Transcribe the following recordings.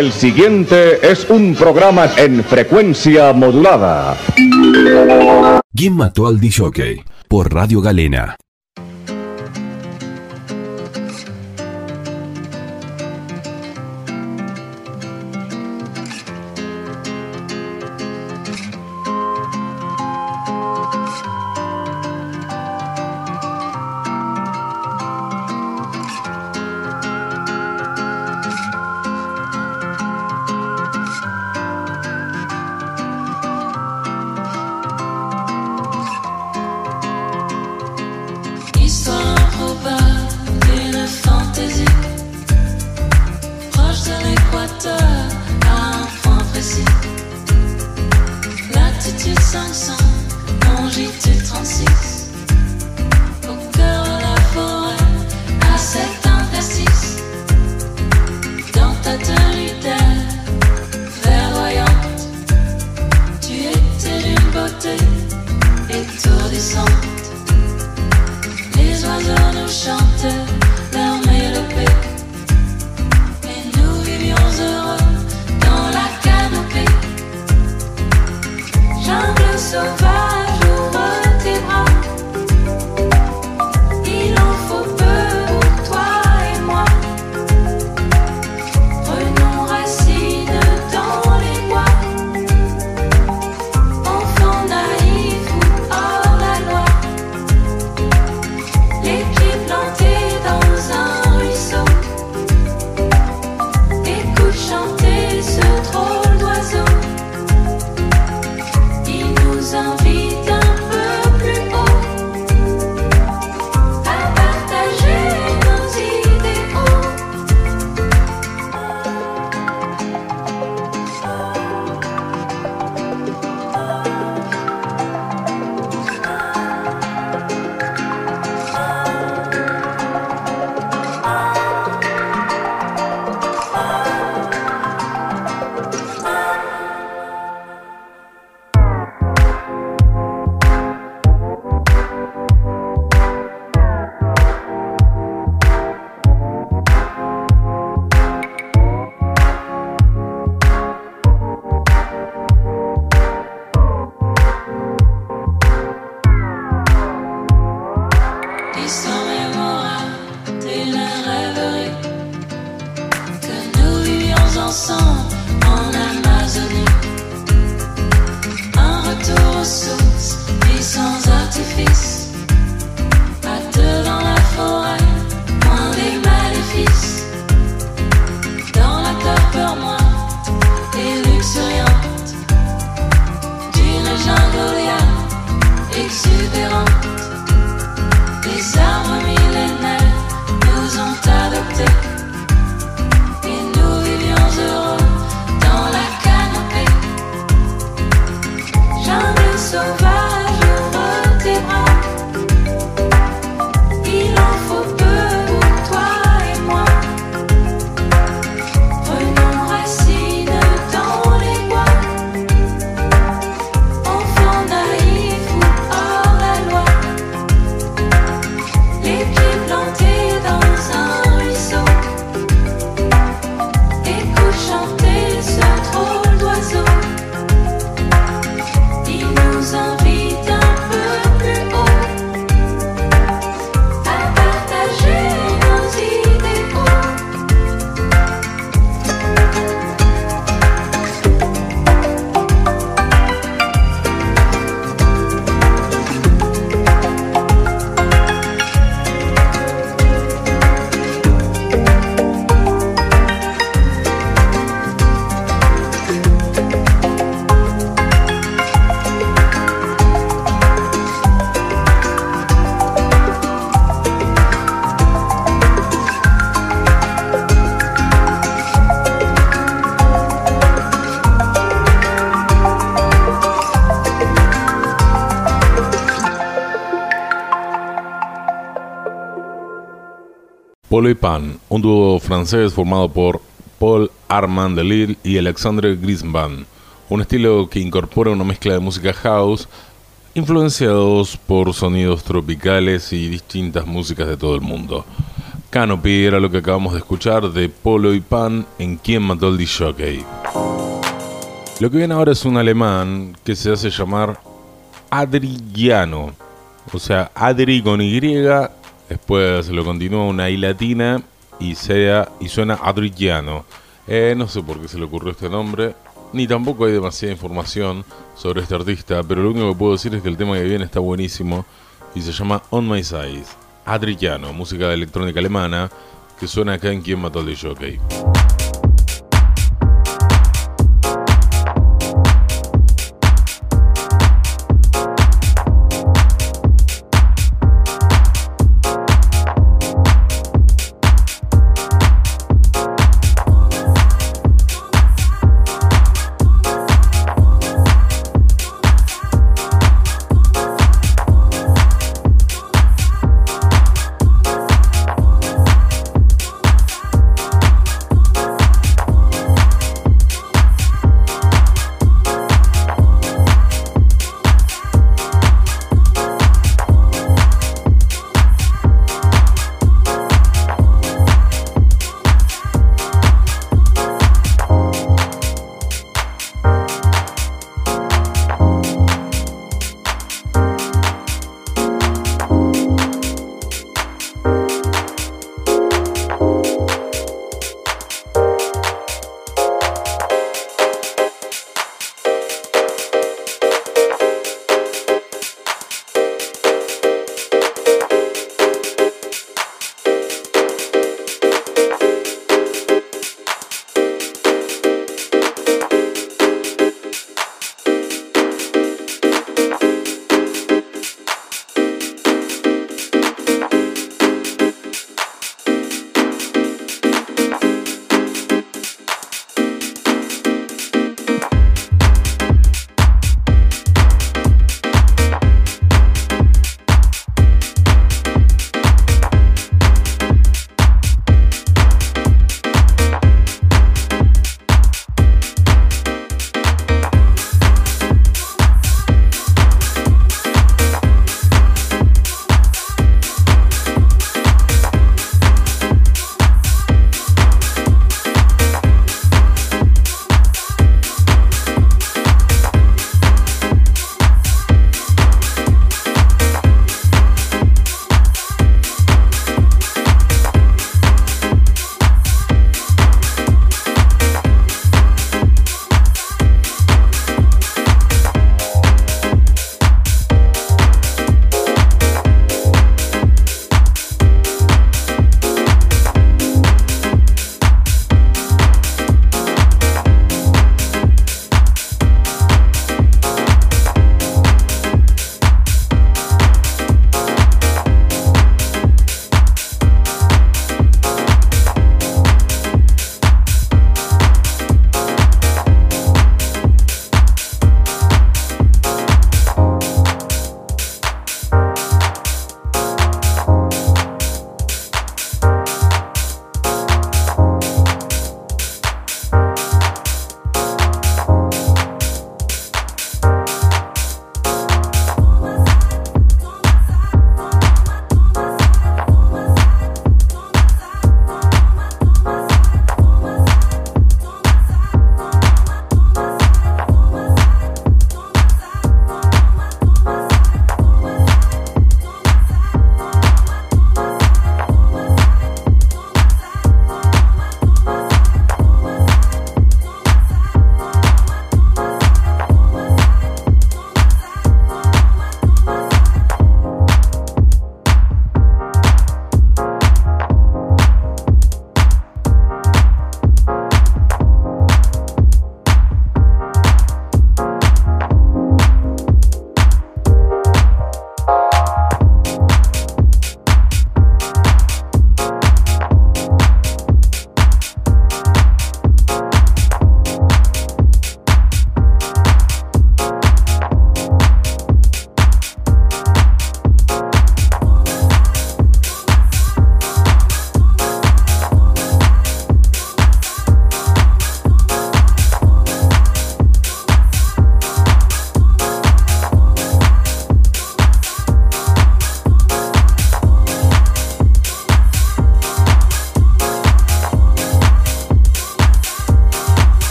El siguiente es un programa en frecuencia modulada. ¿Quién mató al DJ? Por Radio Galena. so far. Polo y Pan, un dúo francés formado por Paul Armand Delille y Alexandre Grisban, un estilo que incorpora una mezcla de música house influenciados por sonidos tropicales y distintas músicas de todo el mundo. Canopy era lo que acabamos de escuchar de Polo y Pan en Quién mató al Jockey. Lo que viene ahora es un alemán que se hace llamar Adriano. O sea, Adri con Y, después lo continúa una I latina y, sea, y suena Adriano. Eh, no sé por qué se le ocurrió este nombre, ni tampoco hay demasiada información sobre este artista, pero lo único que puedo decir es que el tema que viene está buenísimo y se llama On My Side. Adriano, música de electrónica alemana, que suena acá en Quien mató al Jockey.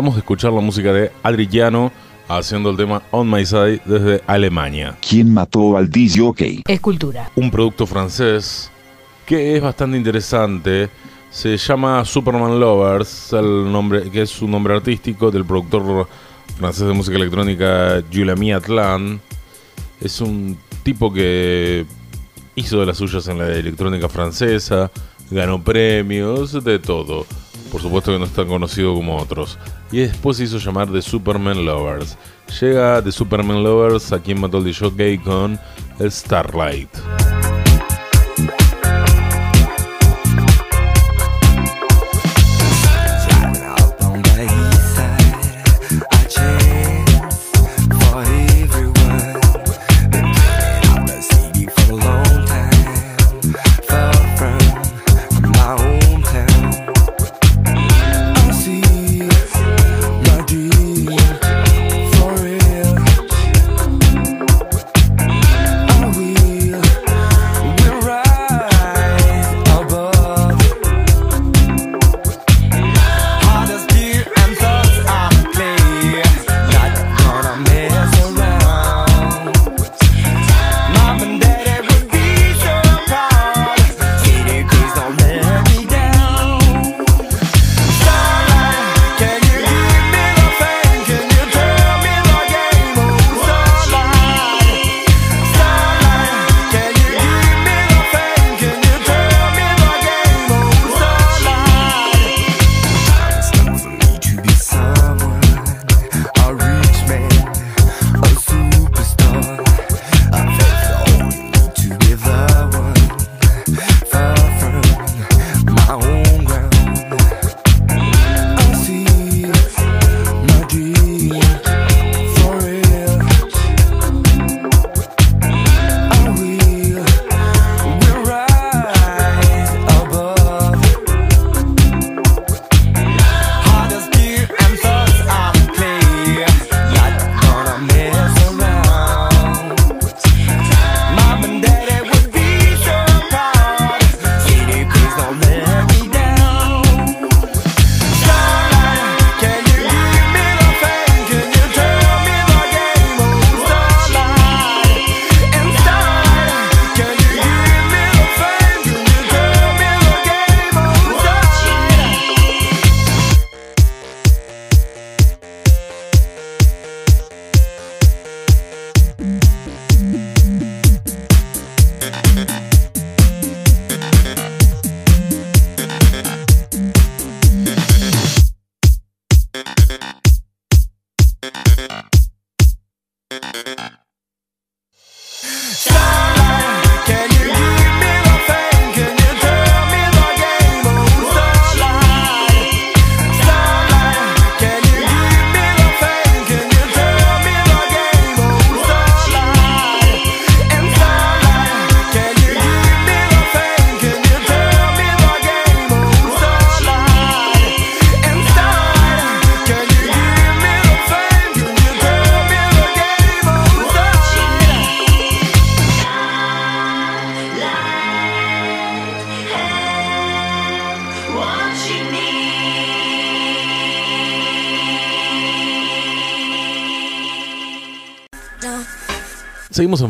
Acabamos de escuchar la música de Adriano haciendo el tema On My Side desde Alemania. ¿Quién mató al DJ? Escultura. Un producto francés que es bastante interesante. Se llama Superman Lovers, el nombre, que es su nombre artístico del productor francés de música electrónica Julien Atlan. Es un tipo que hizo de las suyas en la electrónica francesa, ganó premios, de todo. Por supuesto que no es tan conocido como otros. Y después se hizo llamar The Superman Lovers. Llega The Superman Lovers aquí en Matol Jockey con Starlight.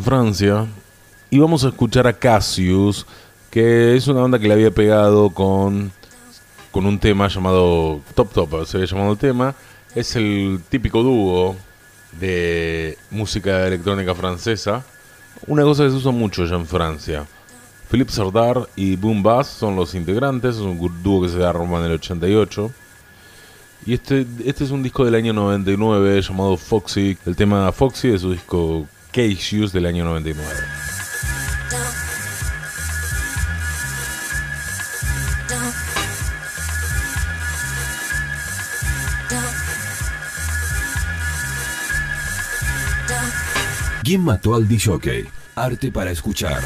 Francia y vamos a escuchar a Cassius, que es una banda que le había pegado con, con un tema llamado Top Top, se había llamado el tema. Es el típico dúo de música electrónica francesa. Una cosa que se usa mucho ya en Francia. Philippe Sardar y Boom Bass son los integrantes, es un dúo que se da Roma en el 88. Y este, este es un disco del año 99 llamado Foxy. El tema Foxy de su disco Case del año 99. ¿Quién mató al DJ? Arte para escuchar.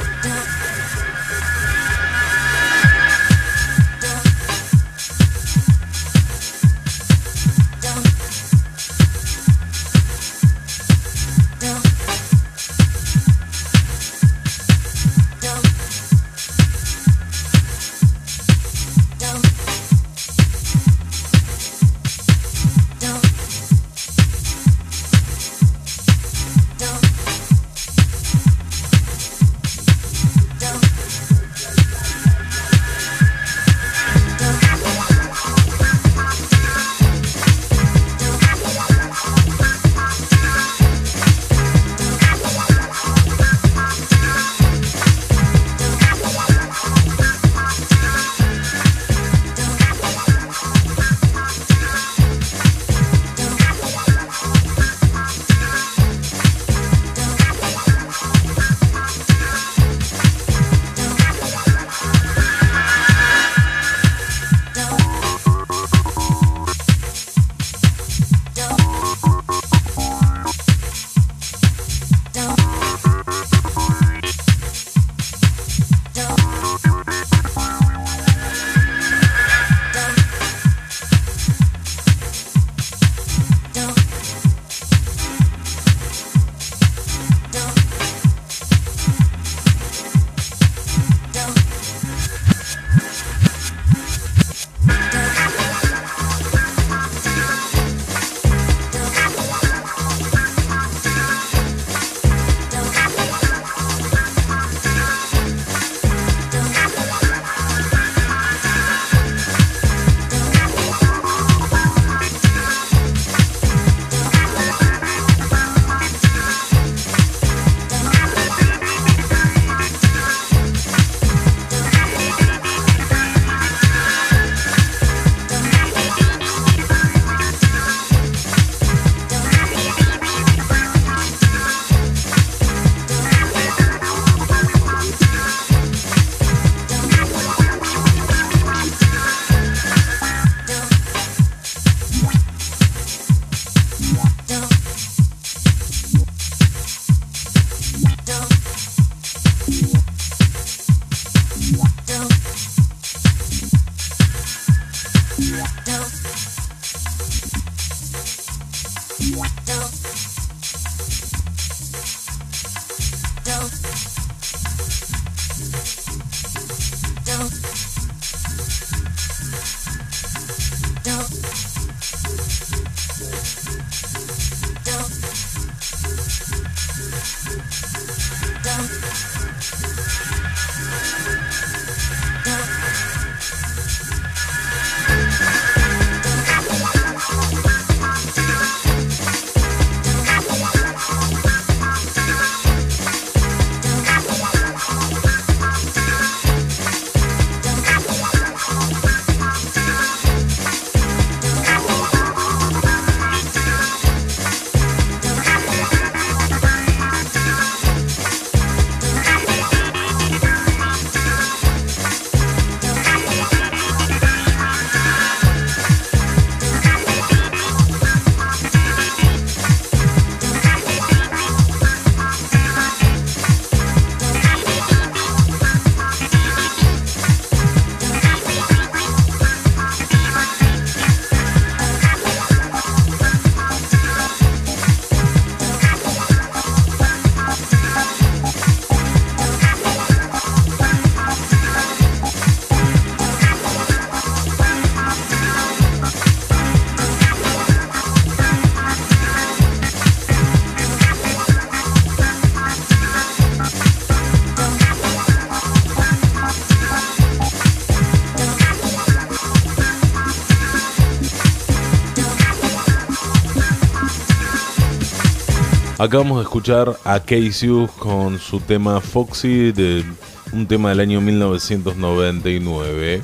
Acabamos de escuchar a Casey con su tema Foxy, de un tema del año 1999.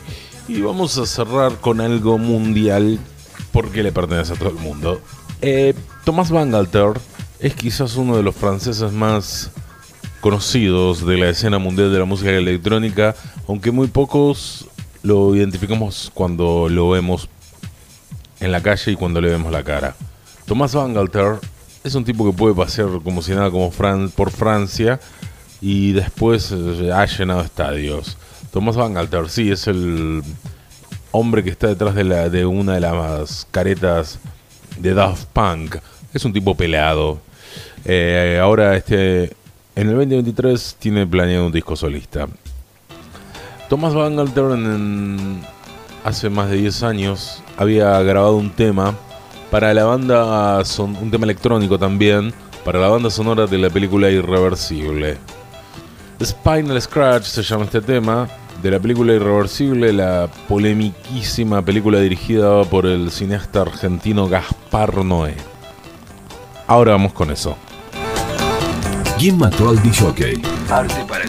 Y vamos a cerrar con algo mundial porque le pertenece a todo el mundo. Eh, Thomas Bangalter es quizás uno de los franceses más conocidos de la escena mundial de la música electrónica, aunque muy pocos lo identificamos cuando lo vemos en la calle y cuando le vemos la cara. Thomas Bangalter es un tipo que puede pasear como si nada como Fran por Francia y después eh, ha llenado estadios. Thomas Bangalter, sí, es el hombre que está detrás de, la, de una de las caretas de Daft Punk. Es un tipo peleado. Eh, ahora, este, en el 2023 tiene planeado un disco solista. Thomas Bangalter en, hace más de 10 años había grabado un tema para la banda, son, un tema electrónico también, para la banda sonora de la película Irreversible. Spinal Scratch se llama este tema, de la película Irreversible, la polemiquísima película dirigida por el cineasta argentino Gaspar Noé. Ahora vamos con eso. ¿Quién mató al DJ? Arte para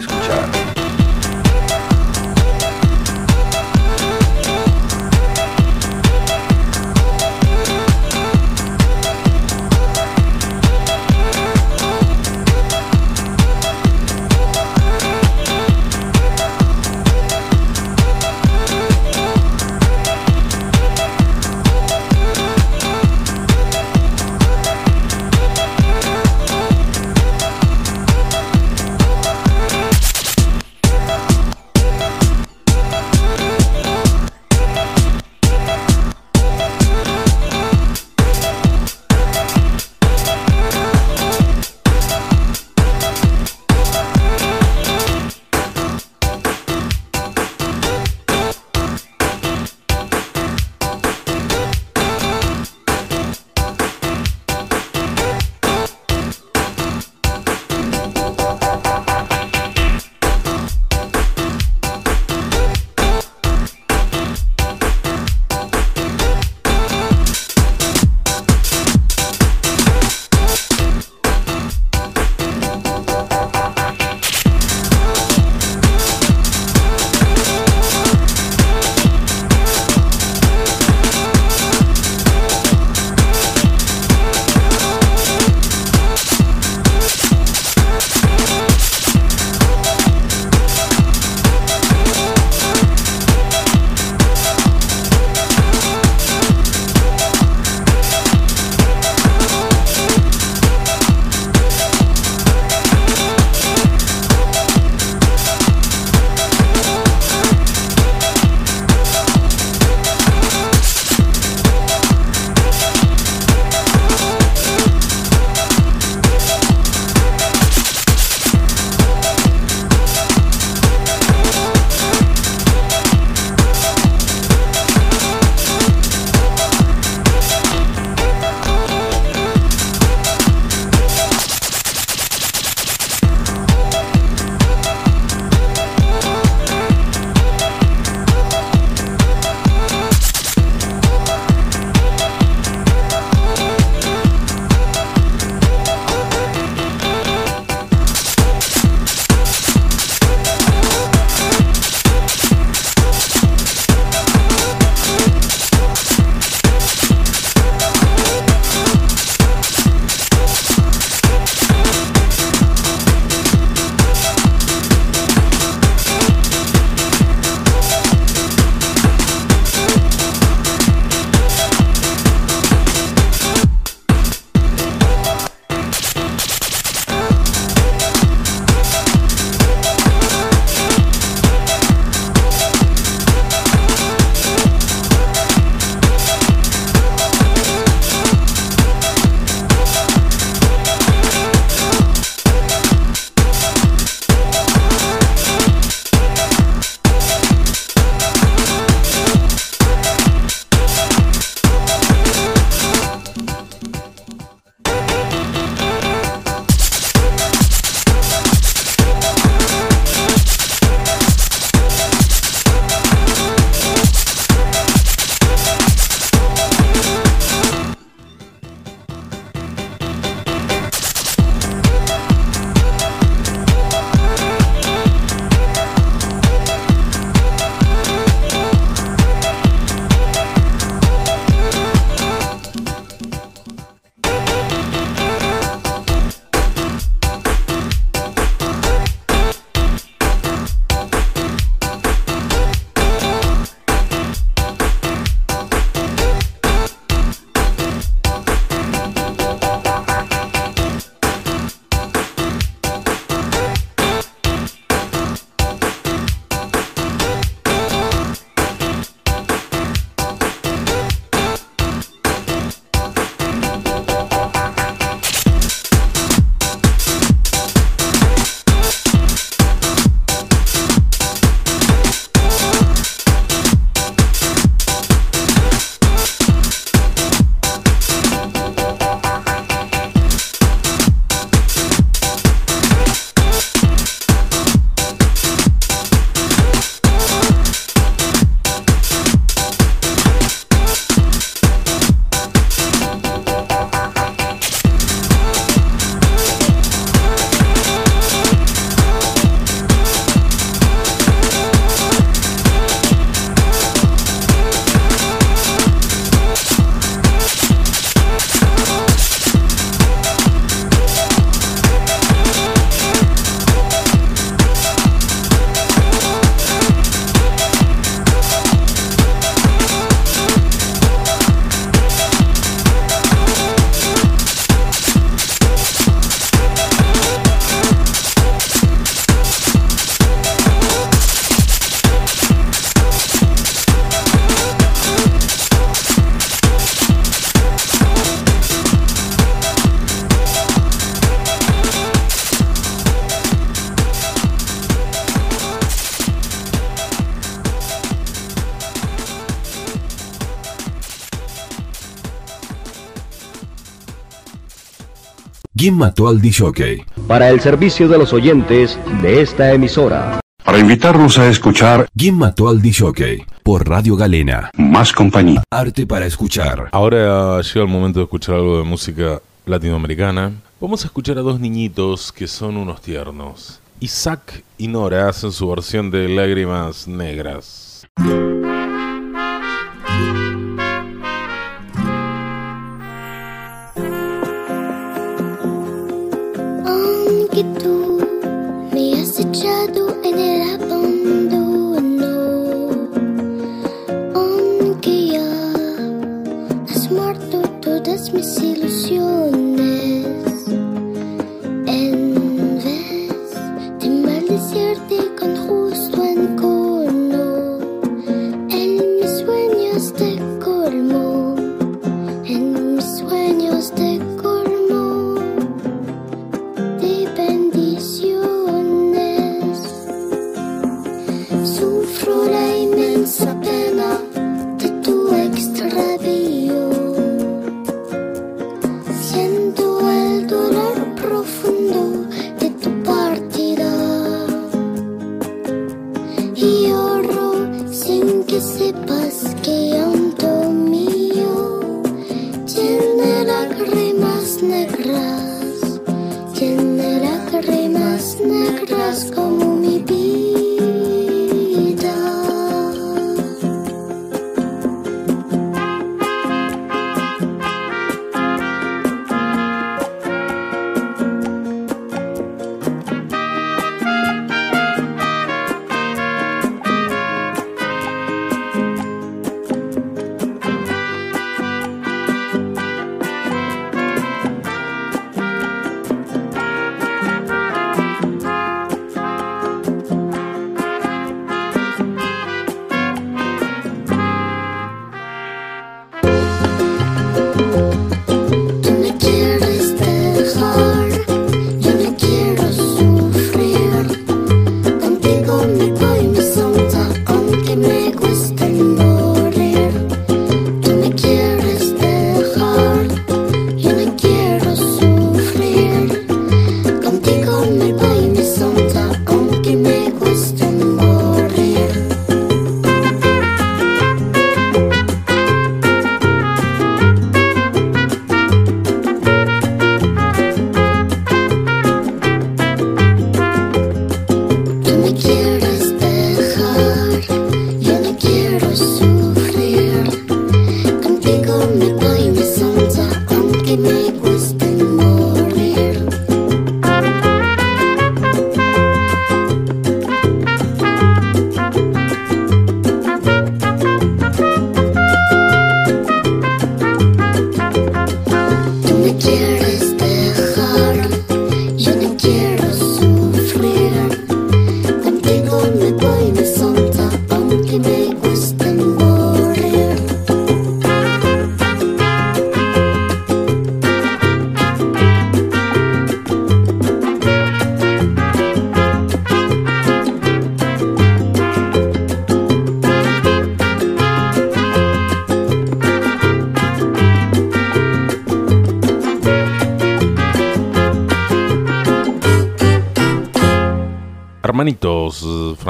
¿Quién mató al DJ? Para el servicio de los oyentes de esta emisora. Para invitarnos a escuchar ¿Quién mató al DJ? Por Radio Galena. más compañía. Arte para escuchar. Ahora llega el momento de escuchar algo de música latinoamericana. Vamos a escuchar a dos niñitos que son unos tiernos. Isaac y Nora hacen su versión de Lágrimas Negras.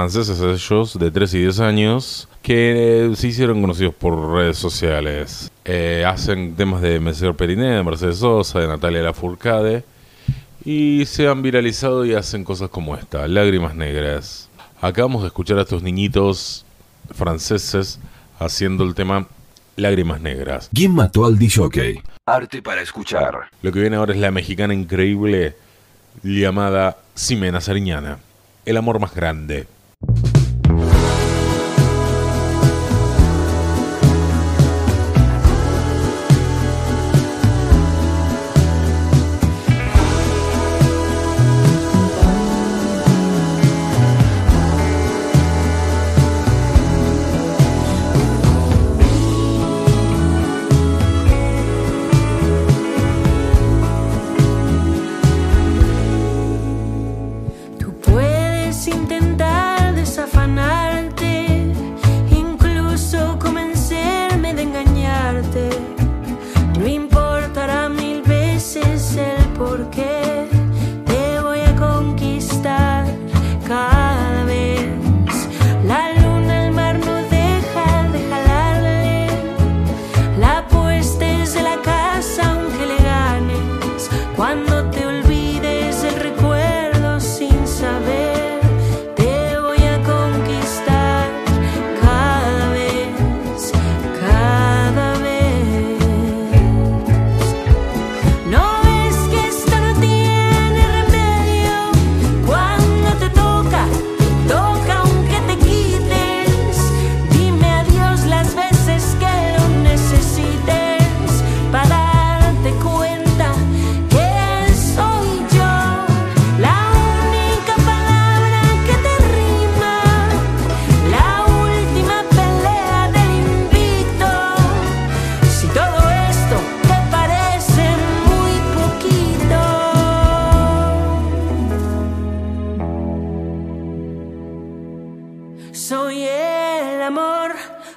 Franceses ellos, de 3 y 10 años, que eh, se hicieron conocidos por redes sociales. Eh, hacen temas de Monsieur Periné, de Mercedes Sosa, de Natalia Lafourcade, y se han viralizado y hacen cosas como esta, Lágrimas Negras. Acabamos de escuchar a estos niñitos franceses haciendo el tema Lágrimas Negras. ¿Quién mató al DJ? Arte para escuchar. Lo que viene ahora es la mexicana increíble llamada Ximena Sariñana. El amor más grande. Tú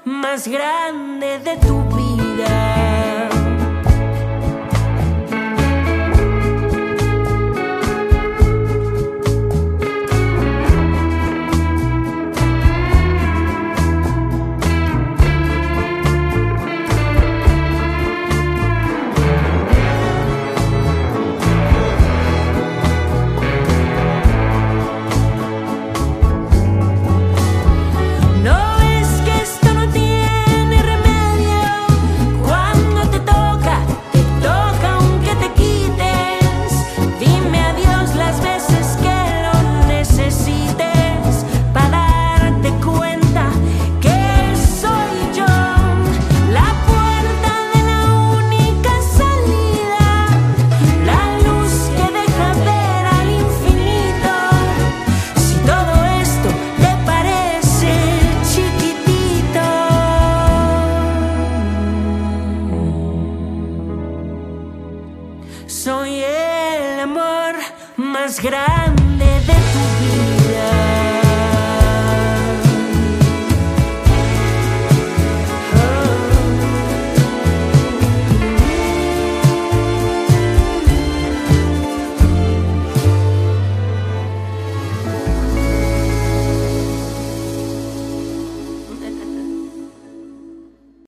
más grande de tu vida. Grande de tu vida.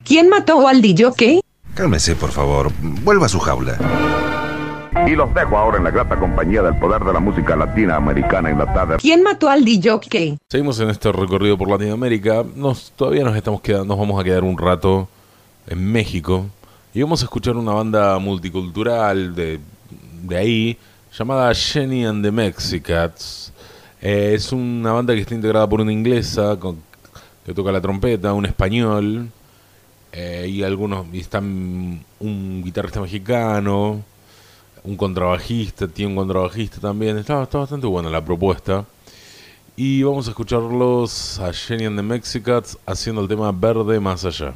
¿Quién mató al DJ? Cálmese, por favor. Vuelva a su jaula. Y los dejo ahora en la grata compañía del poder de la música latina americana enlatada. ¿Quién mató al DJ? Seguimos en este recorrido por Latinoamérica. Nos, todavía nos estamos quedando, nos vamos a quedar un rato en México. Y vamos a escuchar una banda multicultural de, de ahí, llamada Jenny and the Mexicats. Eh, es una banda que está integrada por una inglesa con- que toca la trompeta, un español, eh, y algunos, y están un guitarrista mexicano, un contrabajista, tiene un contrabajista también. Está, está bastante buena la propuesta. Y vamos a escucharlos a Jenny and the Mexicats haciendo el tema Verde Más Allá.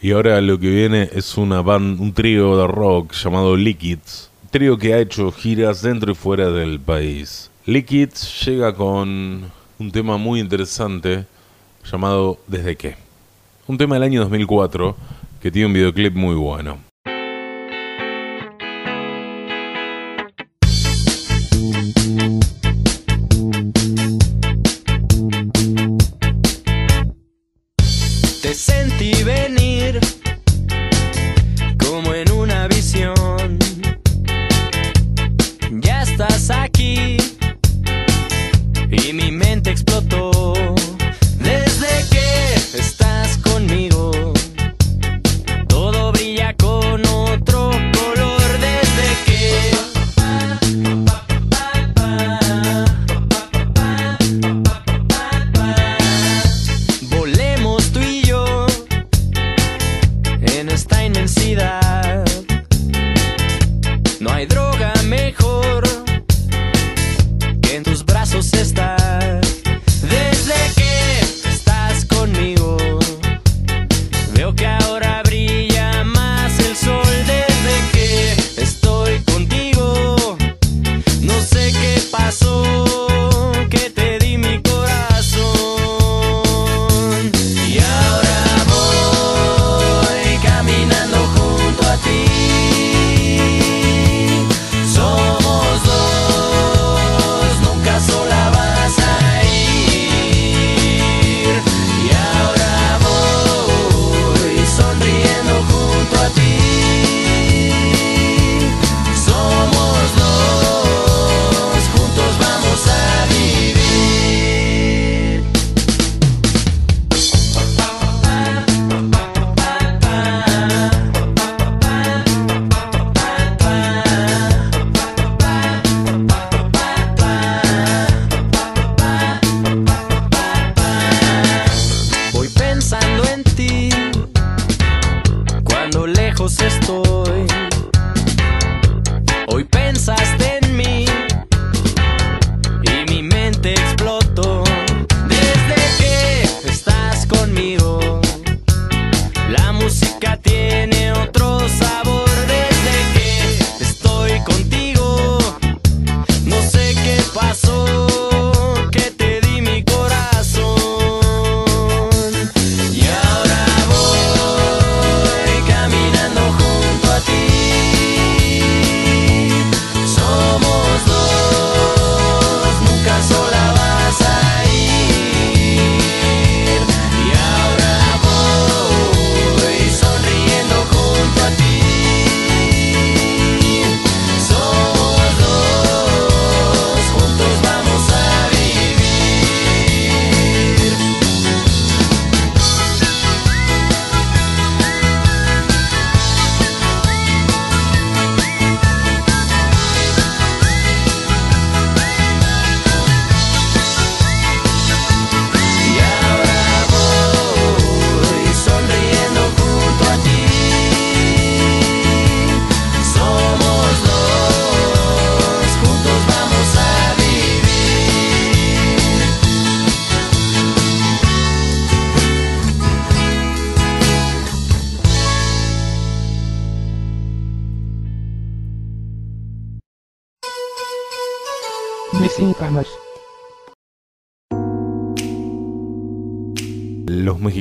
Y ahora lo que viene es un trío de rock llamado Liquids. Trío que ha hecho giras dentro y fuera del país. Liquids llega con un tema muy interesante llamado Desde qué. Un tema del año 2004 que tiene un videoclip muy bueno.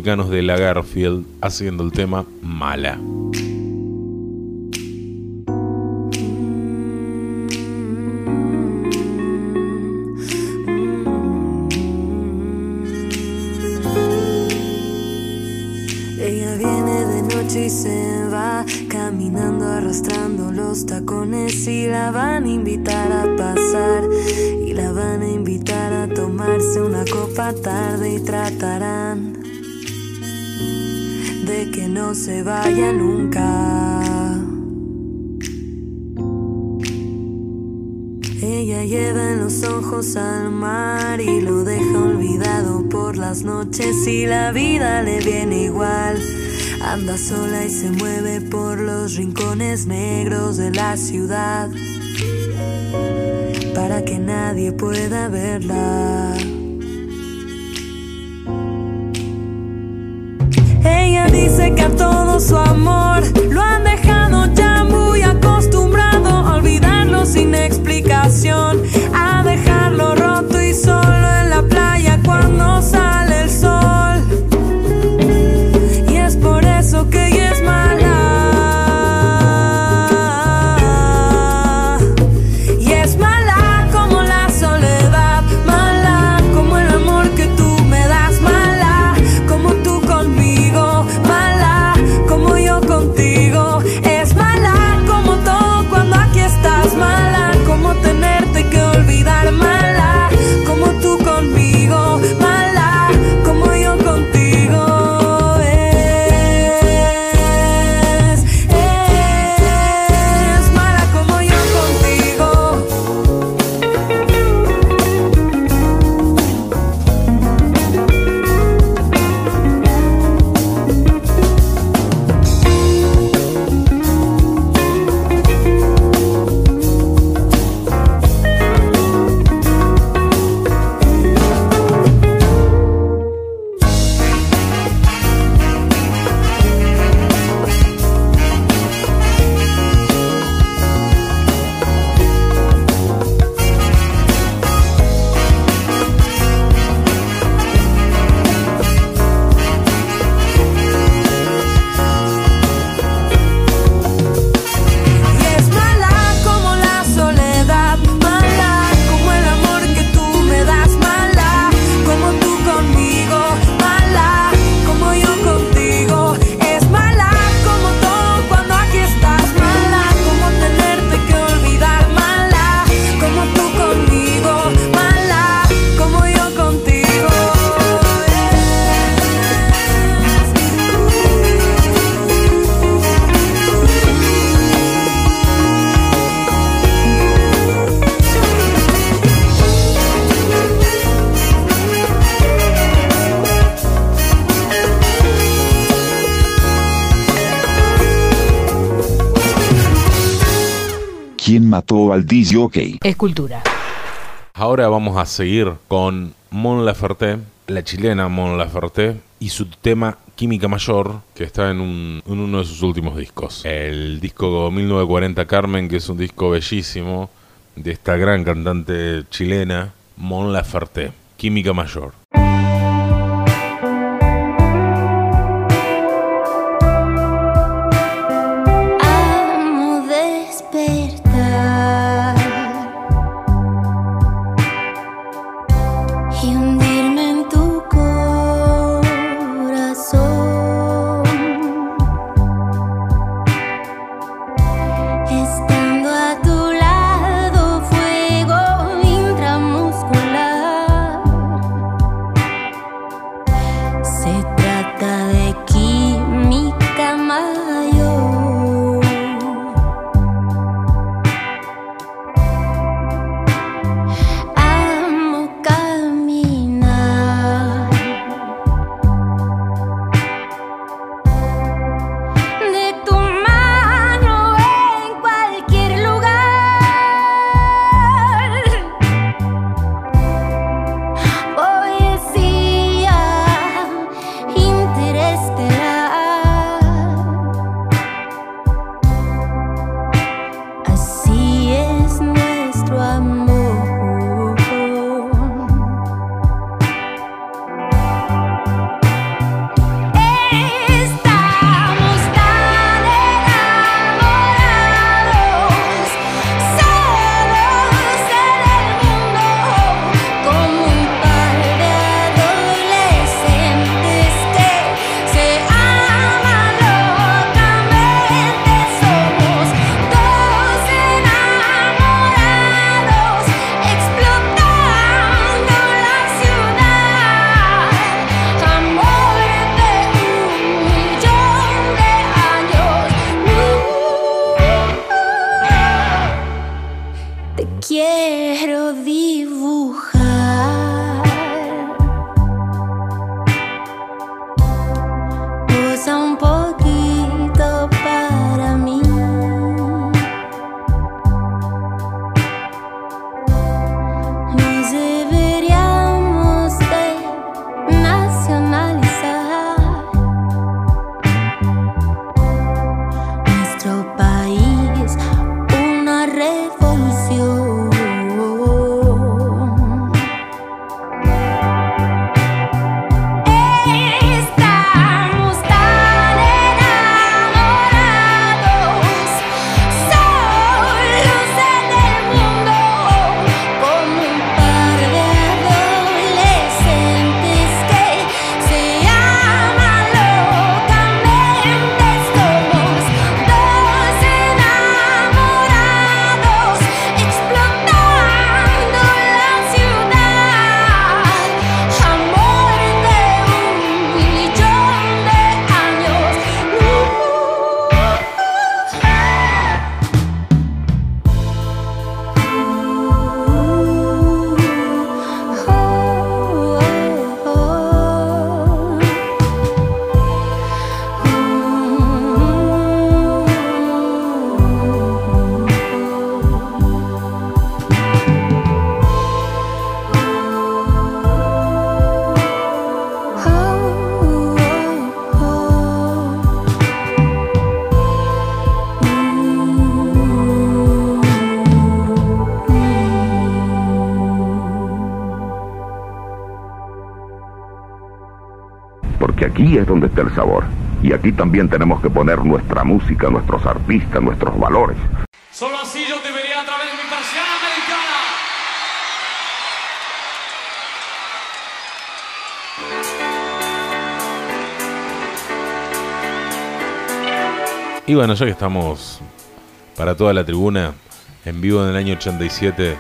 Mexicanos de la Garfield haciendo el tema Mala. Ella viene de noche y se va caminando arrastrando los tacones y la van a invitar a pasar y la van a invitar a tomarse una copa tarde y tratarán que no se vaya nunca. Ella lleva en los ojos al mar y lo deja olvidado por las noches y la vida le viene igual. Anda sola y se mueve por los rincones negros de la ciudad. para que nadie pueda verla. Dice que a todo su amor lo han dejado ya muy acostumbrado a olvidarlo sin explicación, a dejarlo roto y solo en la playa cuando sale el sol. ¿Quién mató al DJ? Escultura. Ahora vamos a seguir con Mon Laferte, la chilena Mon Laferte, y su tema Química Mayor, que está en, un- en uno de sus últimos discos. El disco 1940 Carmen, que es un disco bellísimo de esta gran cantante chilena, Mon Laferte, Química Mayor. Es donde está el sabor. Y aquí también tenemos que poner nuestra música, nuestros artistas, nuestros valores. Solo así yo te vería a través de mi persiana americana. Y bueno, ya que estamos para toda la tribuna, en vivo en el año 87,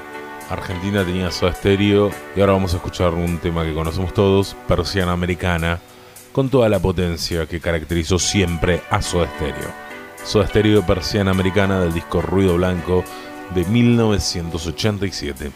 Argentina tenía Soda Stereo y ahora vamos a escuchar un tema que conocemos todos, Persiana Americana, con toda la potencia que caracterizó siempre a Soda Stereo. Soda Stereo Persiana Americana del disco Ruido Blanco de 1987.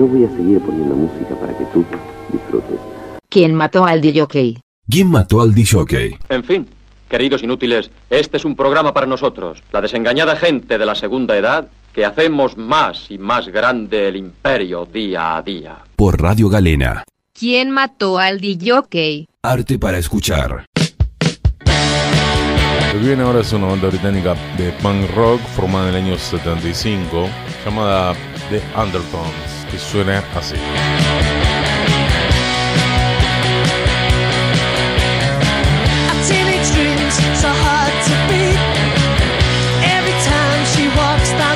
Yo, voy a seguir poniendo música para que tú disfrutes. ¿Quién mató al DJ? ¿Quién mató al DJ? En fin, queridos inútiles, este es un programa para nosotros, la desengañada gente de la segunda edad, que hacemos más y más grande el imperio día a día. Por Radio Galena. ¿Quién mató al DJ? Arte para escuchar. Lo que viene ahora es una banda británica de punk rock formada en el año 75 llamada The Undertones, que suena así.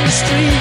Our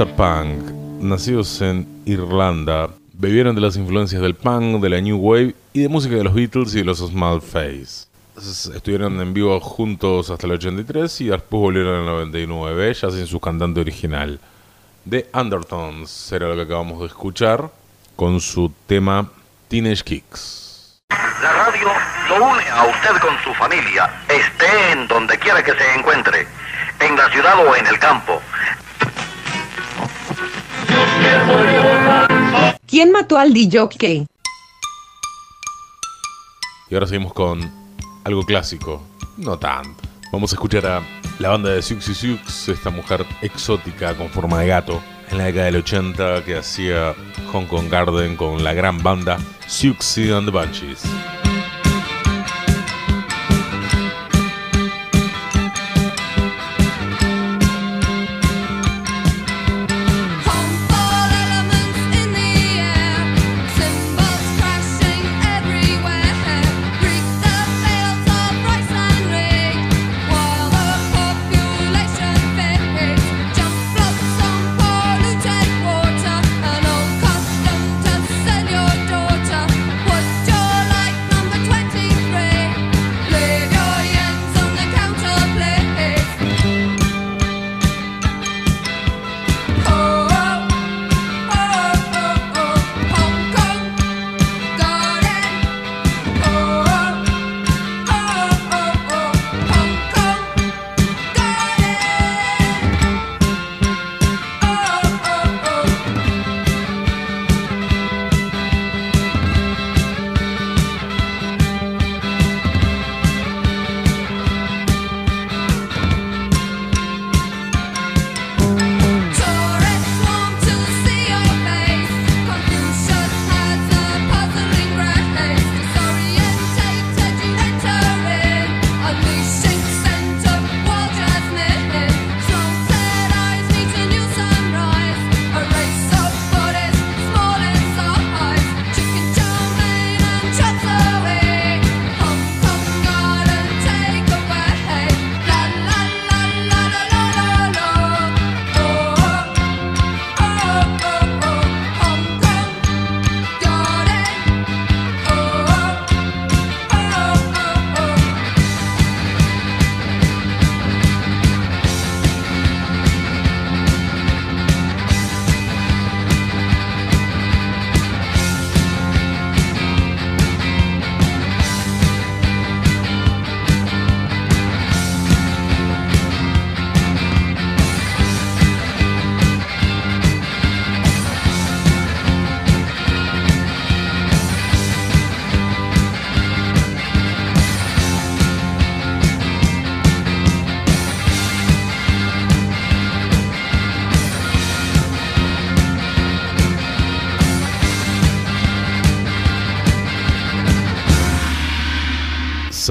Afterpunk, nacidos en Irlanda, bebieron de las influencias del punk, de la new wave y de música de los Beatles y de los Small Face. Estuvieron en vivo juntos hasta el 83 y después volvieron en el 99, ya sin su cantante original. The Undertones era lo que acabamos de escuchar con su tema Teenage Kicks. La radio lo une a usted con su familia, esté en donde quiera que se encuentre, en la ciudad o en el campo. ¿Quién mató al DJ? Y ahora seguimos con algo clásico, no tanto. Vamos a escuchar a la banda de Siouxsie Sioux, esta mujer exótica con forma de gato, en la década del 80 que hacía Hong Kong Garden con la gran banda Siouxsie and the Banshees.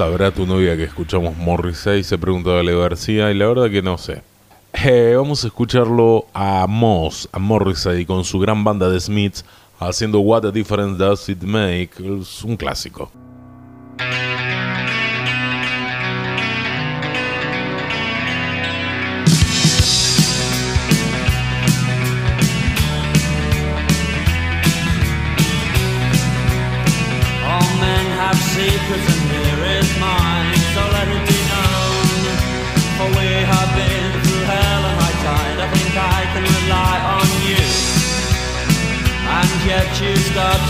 Sabrá tu novia que escuchamos Morrissey? Se preguntó Ale García y la verdad que no sé. Eh, vamos a escucharlo a Moss, a Morrissey con su gran banda de Smiths haciendo What a Difference Does It Make. Es un clásico.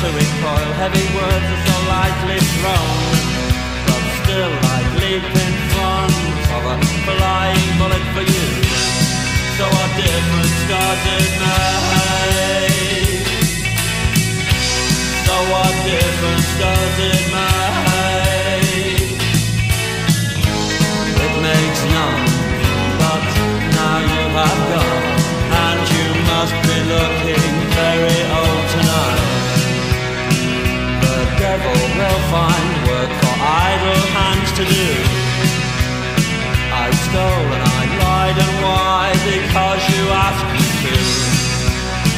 To recoil, heavy words are so lightly thrown. But still I leap in front of a flying bullet for you. So what difference it make? So what difference it make? It makes none, but now you have gone, and you must be looking very old devil will find work for idle hands to do. I stole and I lied, and why? Because you asked me to.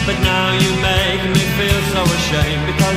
But now you make me feel so ashamed because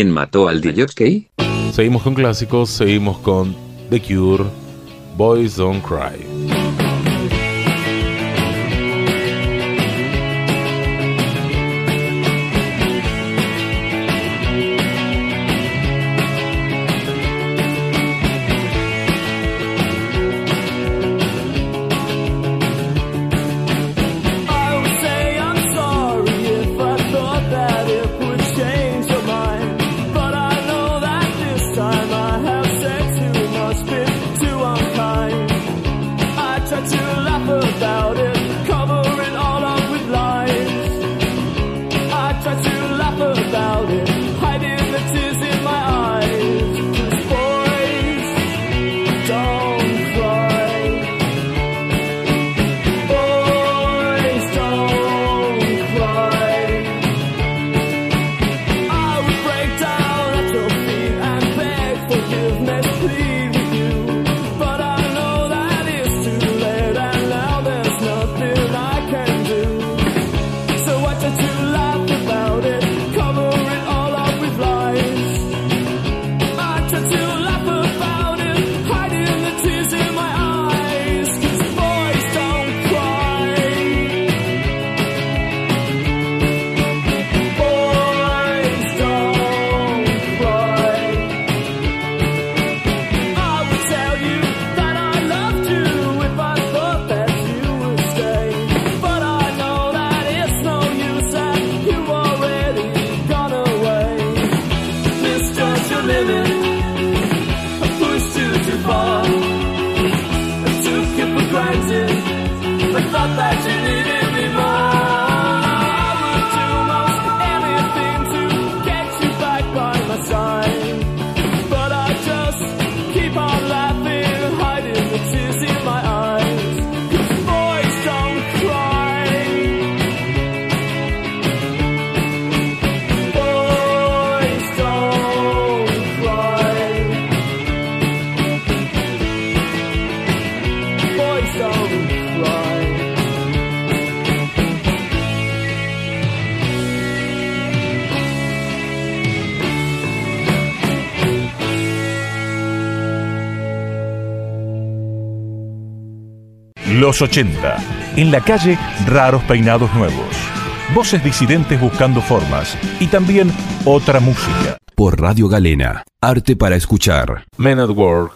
¿Quién mató al DJ? Seguimos con clásicos, seguimos con The Cure, Boys Don't Cry. Los 80. En la calle, raros peinados nuevos. Voces disidentes buscando formas. Y también otra música. Por Radio Galena. Arte para escuchar. Men at Work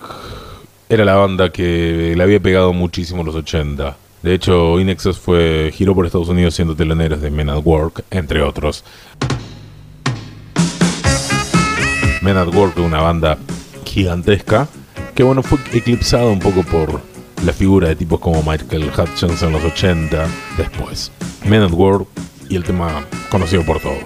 era la banda que le había pegado muchísimo en los 80. De hecho, Inexus fue, giró por Estados Unidos siendo teloneros de Men at Work, entre otros. Men at Work, una banda gigantesca, que bueno, fue eclipsada un poco por la figura de tipos como Michael Hutchins en los 80 después. Men at Work y el tema conocido por todos.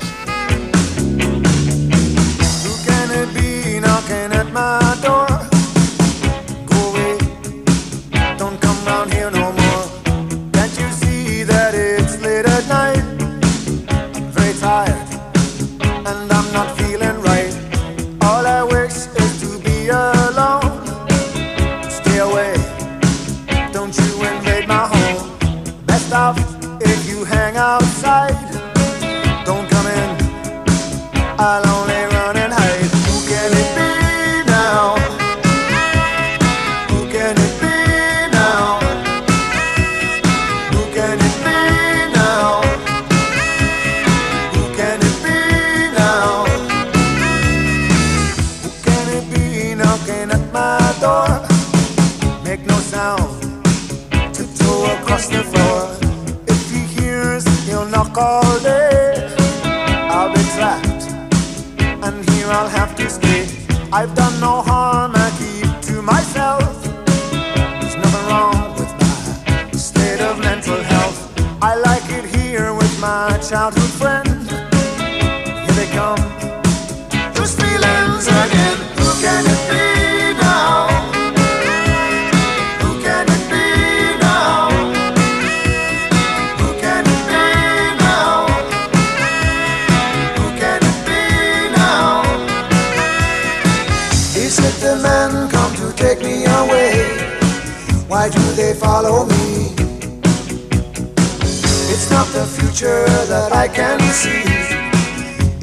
Future that I can see.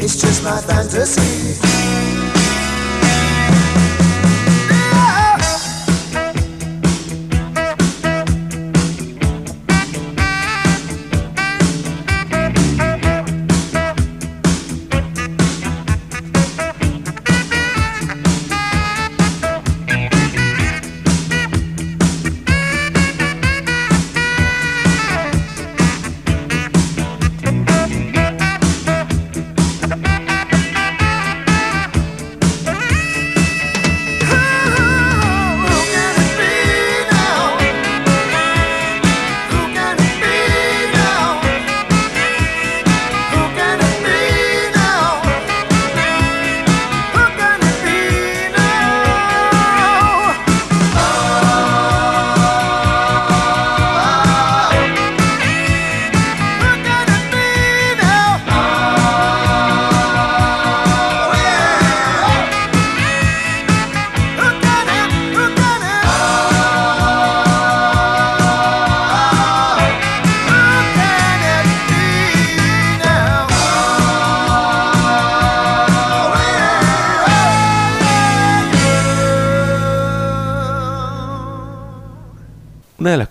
It's just my fantasy.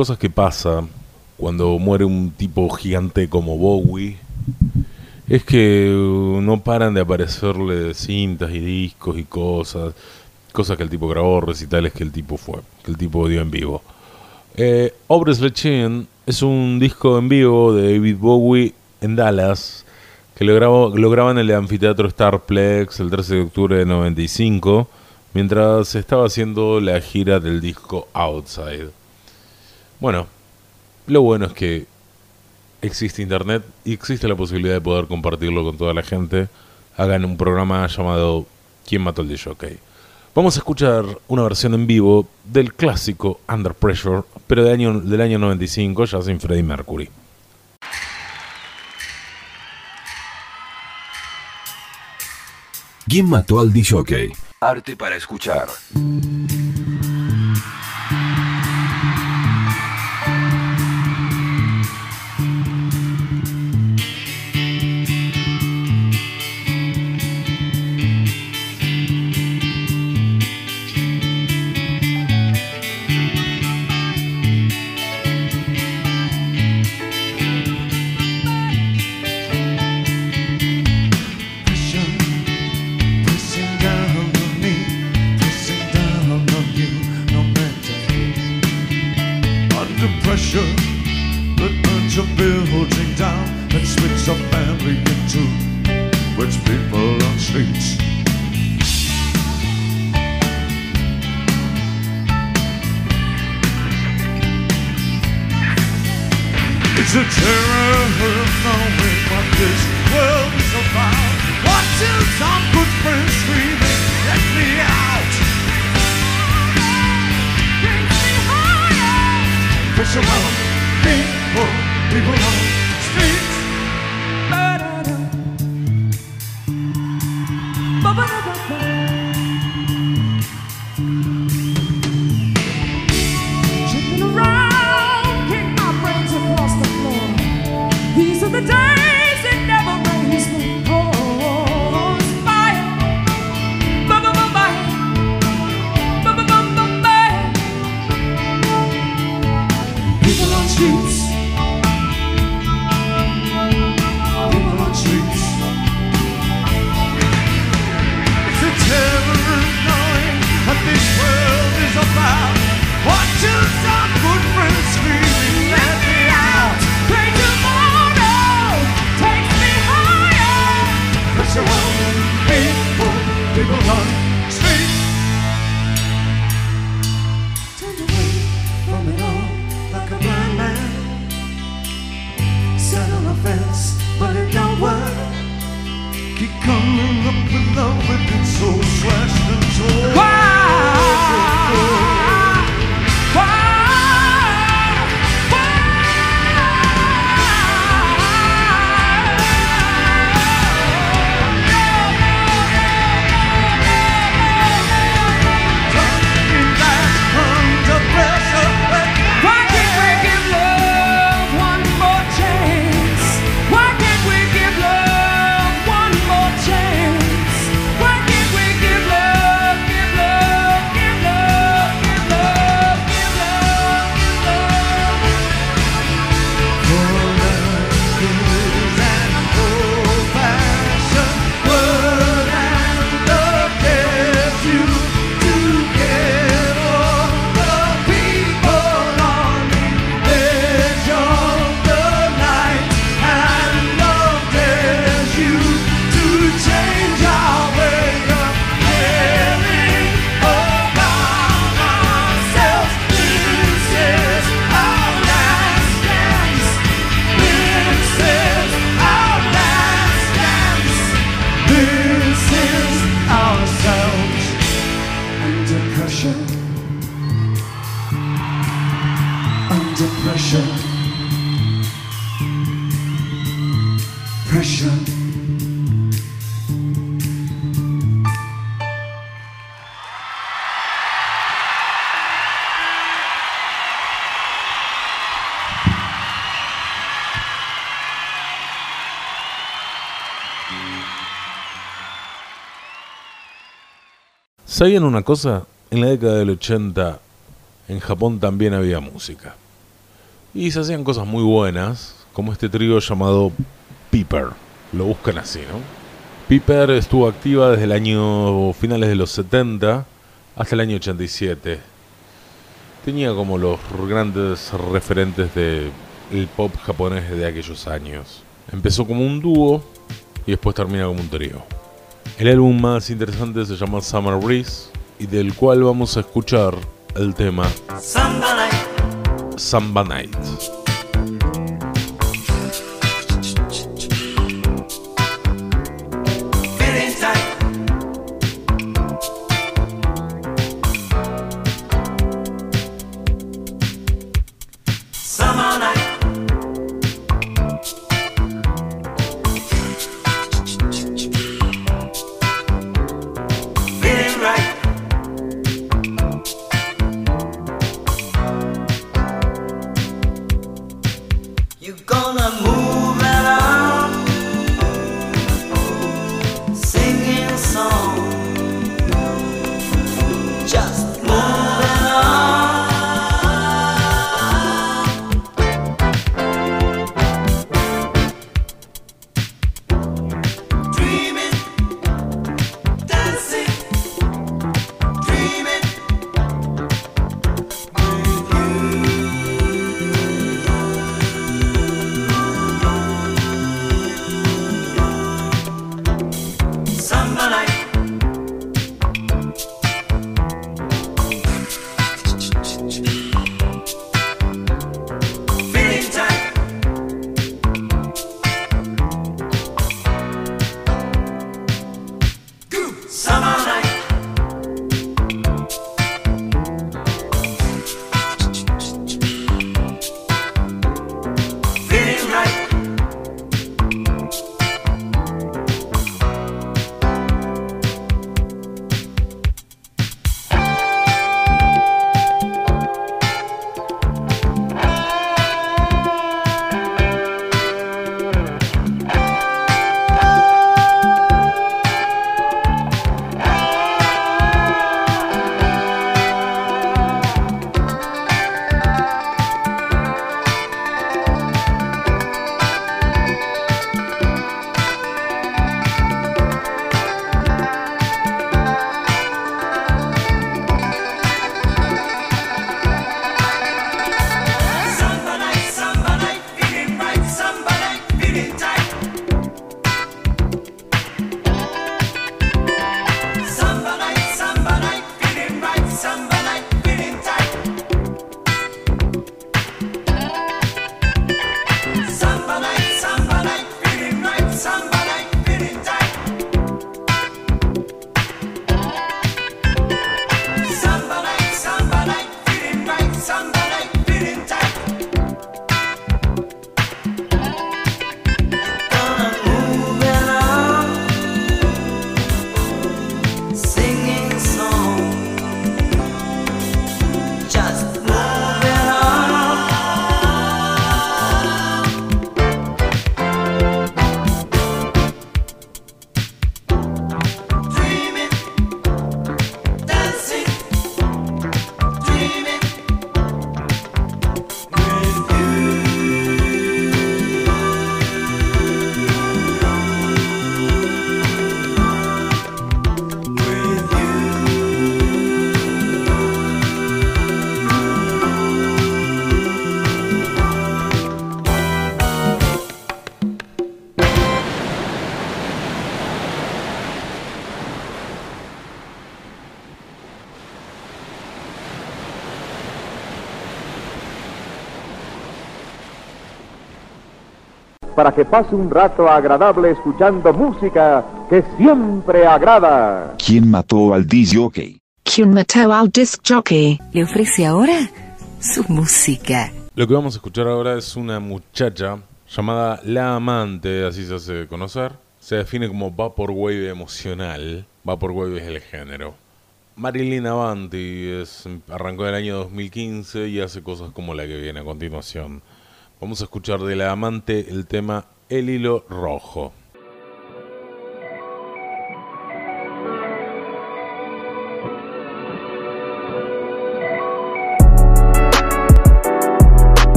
Cosas que pasa cuando muere un tipo gigante como Bowie es que uh, no paran de aparecerle cintas y discos y cosas, cosas que el tipo grabó, recitales que el tipo fue, que el tipo dio en vivo. Eh, Obres Lechin es un disco en vivo de David Bowie en Dallas que lo, grabó, lo graba en el anfiteatro Starplex el 13 de octubre de 95 mientras estaba haciendo la gira del disco Outside. Bueno, lo bueno es que existe internet y existe la posibilidad de poder compartirlo con toda la gente. Hagan un programa llamado ¿Quién mató al Jockey? Vamos a escuchar una versión en vivo del clásico Under Pressure, pero de año, del año 95, ya sin Freddie Mercury. ¿Quién mató al DJ? Arte para escuchar. It's a terror of knowing what this world is about. Watching some good friends screaming, let me out. Pressure on people, people on ¿Sabían una cosa? En la década del 80 en Japón también había música. Y se hacían cosas muy buenas, como este trío llamado Piper. Lo buscan así, ¿no? Piper estuvo activa desde el año finales de los 70 hasta el año 87. Tenía como los grandes referentes del pop japonés de aquellos años. Empezó como un dúo y después termina como un trío. El álbum más interesante se llama Summer Breeze y del cual vamos a escuchar el tema Samba night. Samba Night. Para que pase un rato agradable escuchando música que siempre agrada. ¿Quién mató al disc-jockey? ¿Quién mató al disc jockey? Le ofrece ahora su música. Lo que vamos a escuchar ahora es una muchacha llamada La Amante, así se hace conocer. Se define como Vaporwave emocional. Vaporwave es el género. Marilyn Avanti es, arrancó en el año 2015 y hace cosas como la que viene a continuación. Vamos a escuchar de La Amante el tema El Hilo Rojo.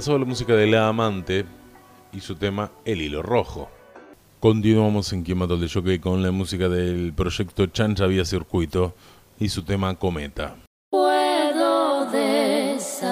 Pasaba la música de La Amante y su tema El Hilo Rojo. Continuamos en Quien al Jockey con la música del proyecto Chancha Vía Circuito y su tema Cometa. Puedo desaparecer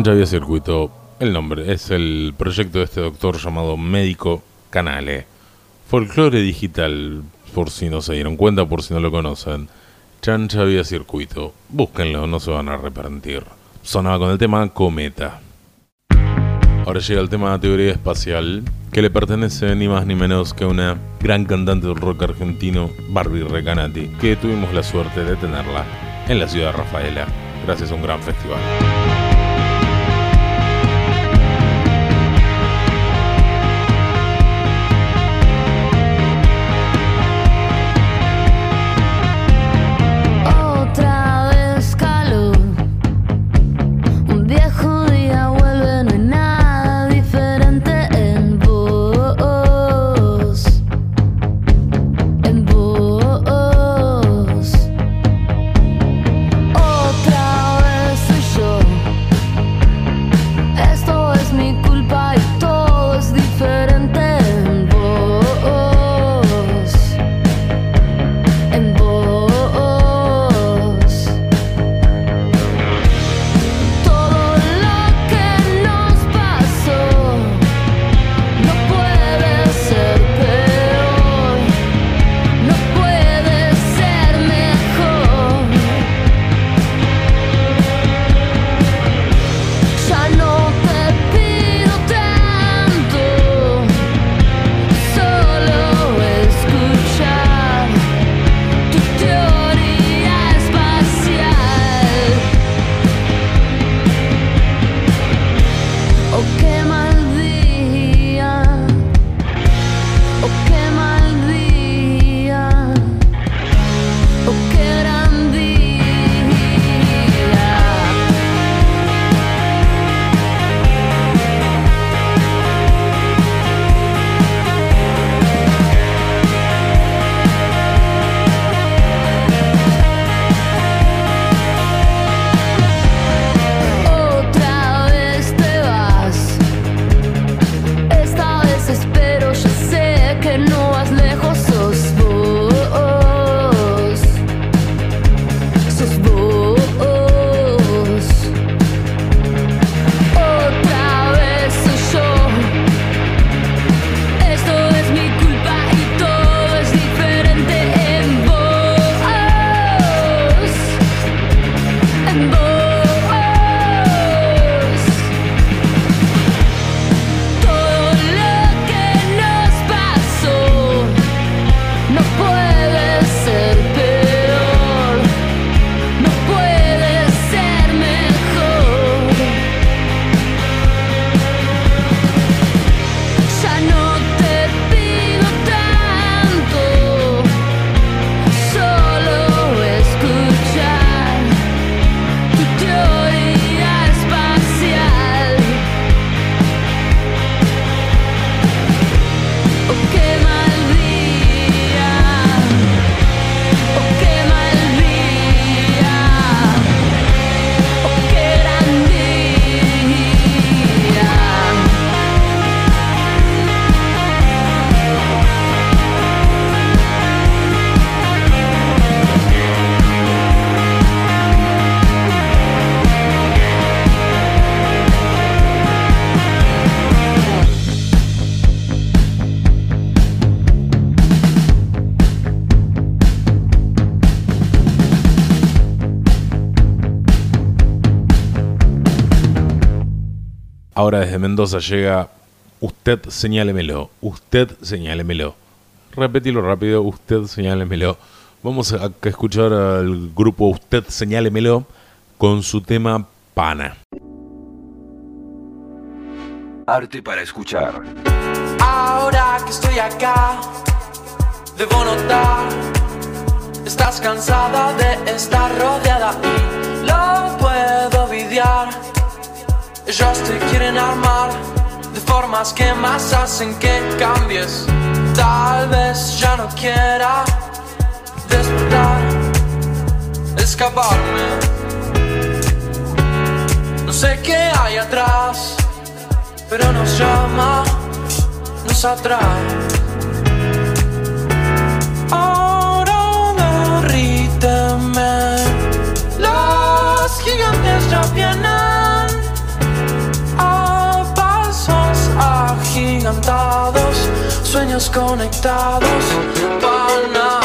Ancha Vía Circuito, el nombre, es el proyecto de este doctor llamado Médico Canale. Folclore digital, por si no se dieron cuenta, por si no lo conocen. Chancha Vía Circuito. Búsquenlo, no se van a arrepentir. Sonaba con el tema Cometa. Ahora llega el tema de teoría espacial, que le pertenece ni más ni menos que a una gran cantante del rock argentino, Barbie Recanati, que tuvimos la suerte de tenerla en la ciudad de Rafaela, gracias a un gran festival. Mendoza llega Usted señálemelo, usted señálemelo. Repetilo rápido, usted señálemelo. Vamos a escuchar al grupo Usted señálemelo con su tema Pana. Arte para escuchar. Ahora que estoy acá, debo notar, estás cansada de estar rodeada y lo puedo videar. Ellos te quieren armar de formas que más hacen que cambies. Tal vez ya no quiera despertar, escaparme. No sé qué hay atrás, pero nos llama nos atrae. Ahora derríteme. Los gigantes ya vienen conectados. Pana. Pana.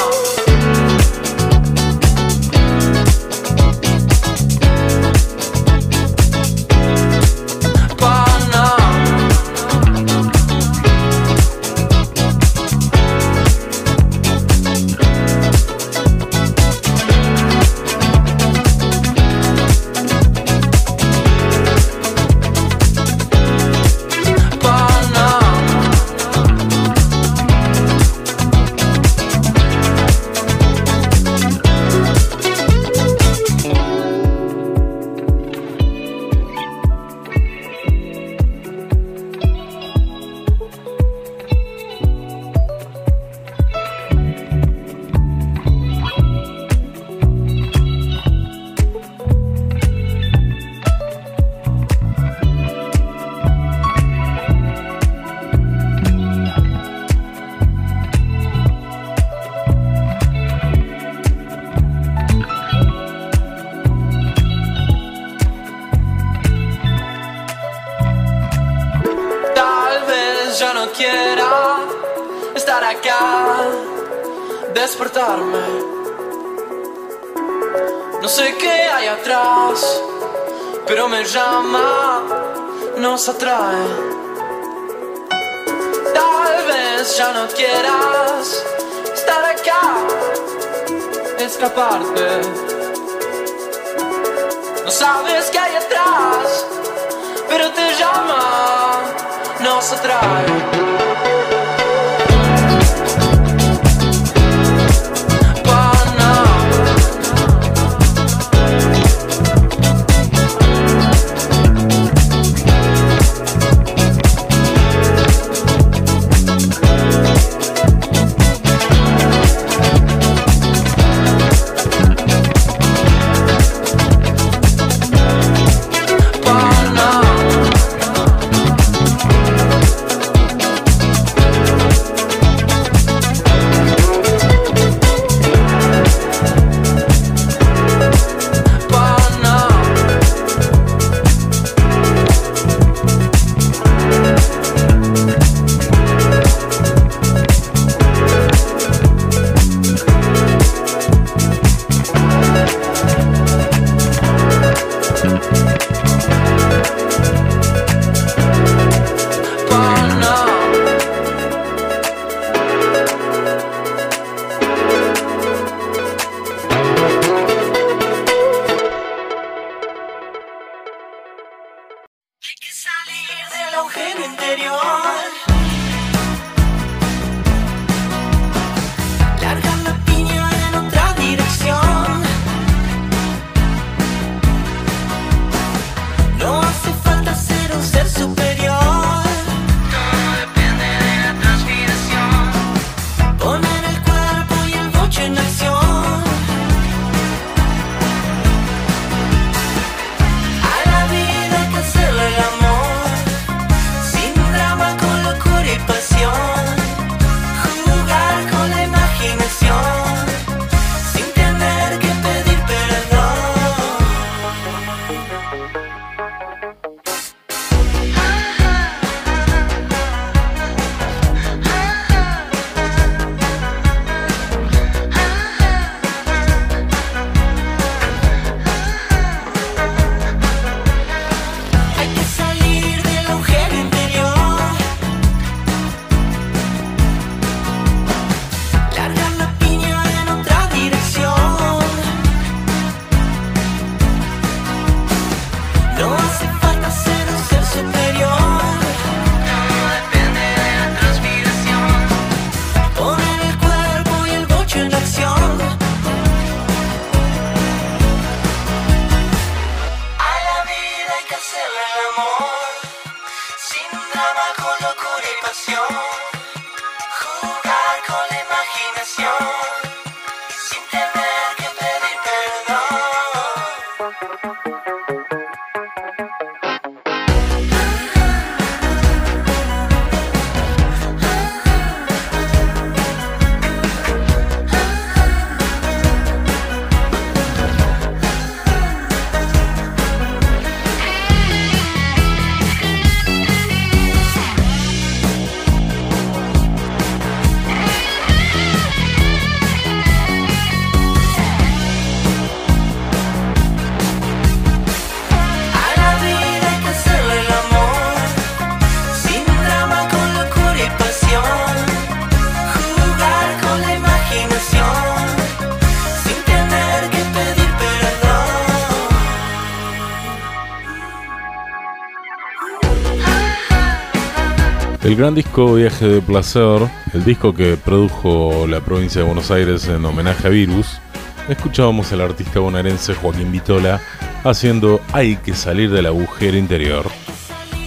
El gran disco Viaje de Placer, el disco que produjo la provincia de Buenos Aires en homenaje a Virus, escuchábamos al artista bonaerense Joaquín Vitola haciendo Hay que salir del agujero interior,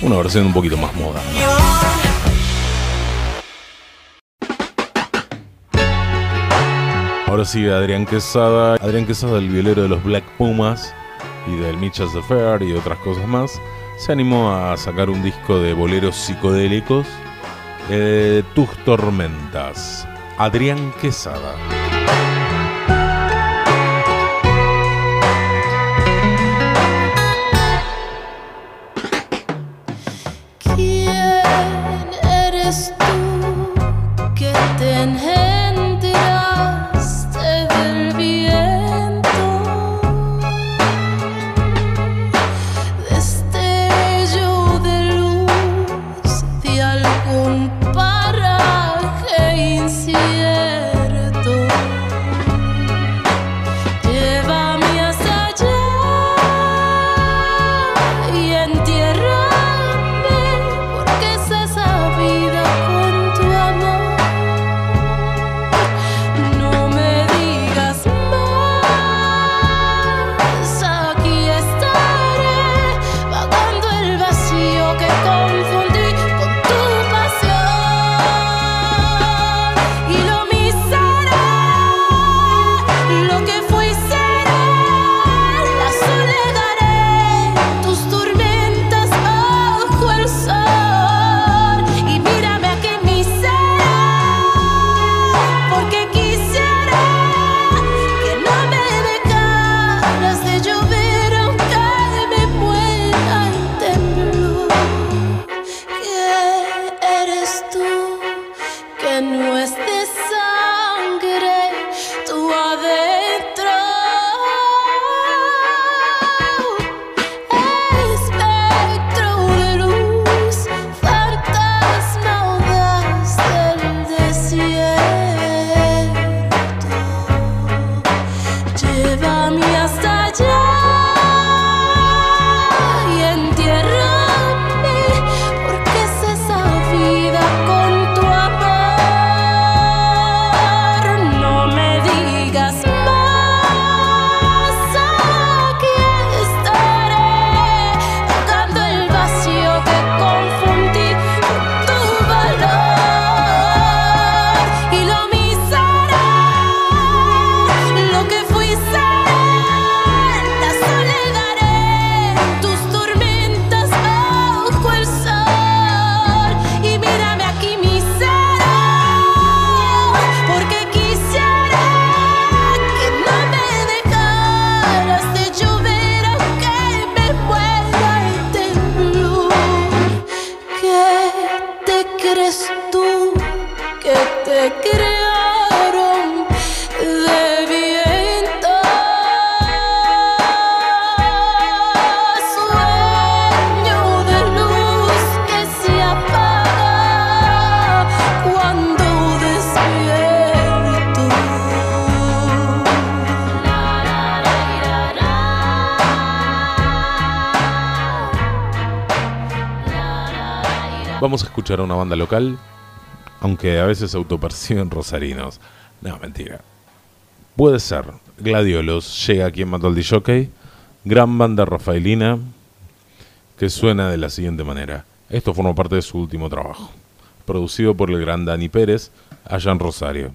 una versión un poquito más moderna. Ahora sigue Adrián Quesada, Adrián Quesada, el violero de los Black Pumas y del Mitchell's Affair y otras cosas más, se animó a sacar un disco de boleros psicodélicos, eh, Tus Tormentas. Adrián Quesada. Vamos a escuchar a una banda local, aunque a veces autoperciben rosarinos. No, mentira. Puede ser. Gladiolos llega aquí en Mató al Jockey. Gran banda rafaelina que suena de la siguiente manera. Esto forma parte de su último trabajo. Producido por el gran Dani Pérez allá Rosario.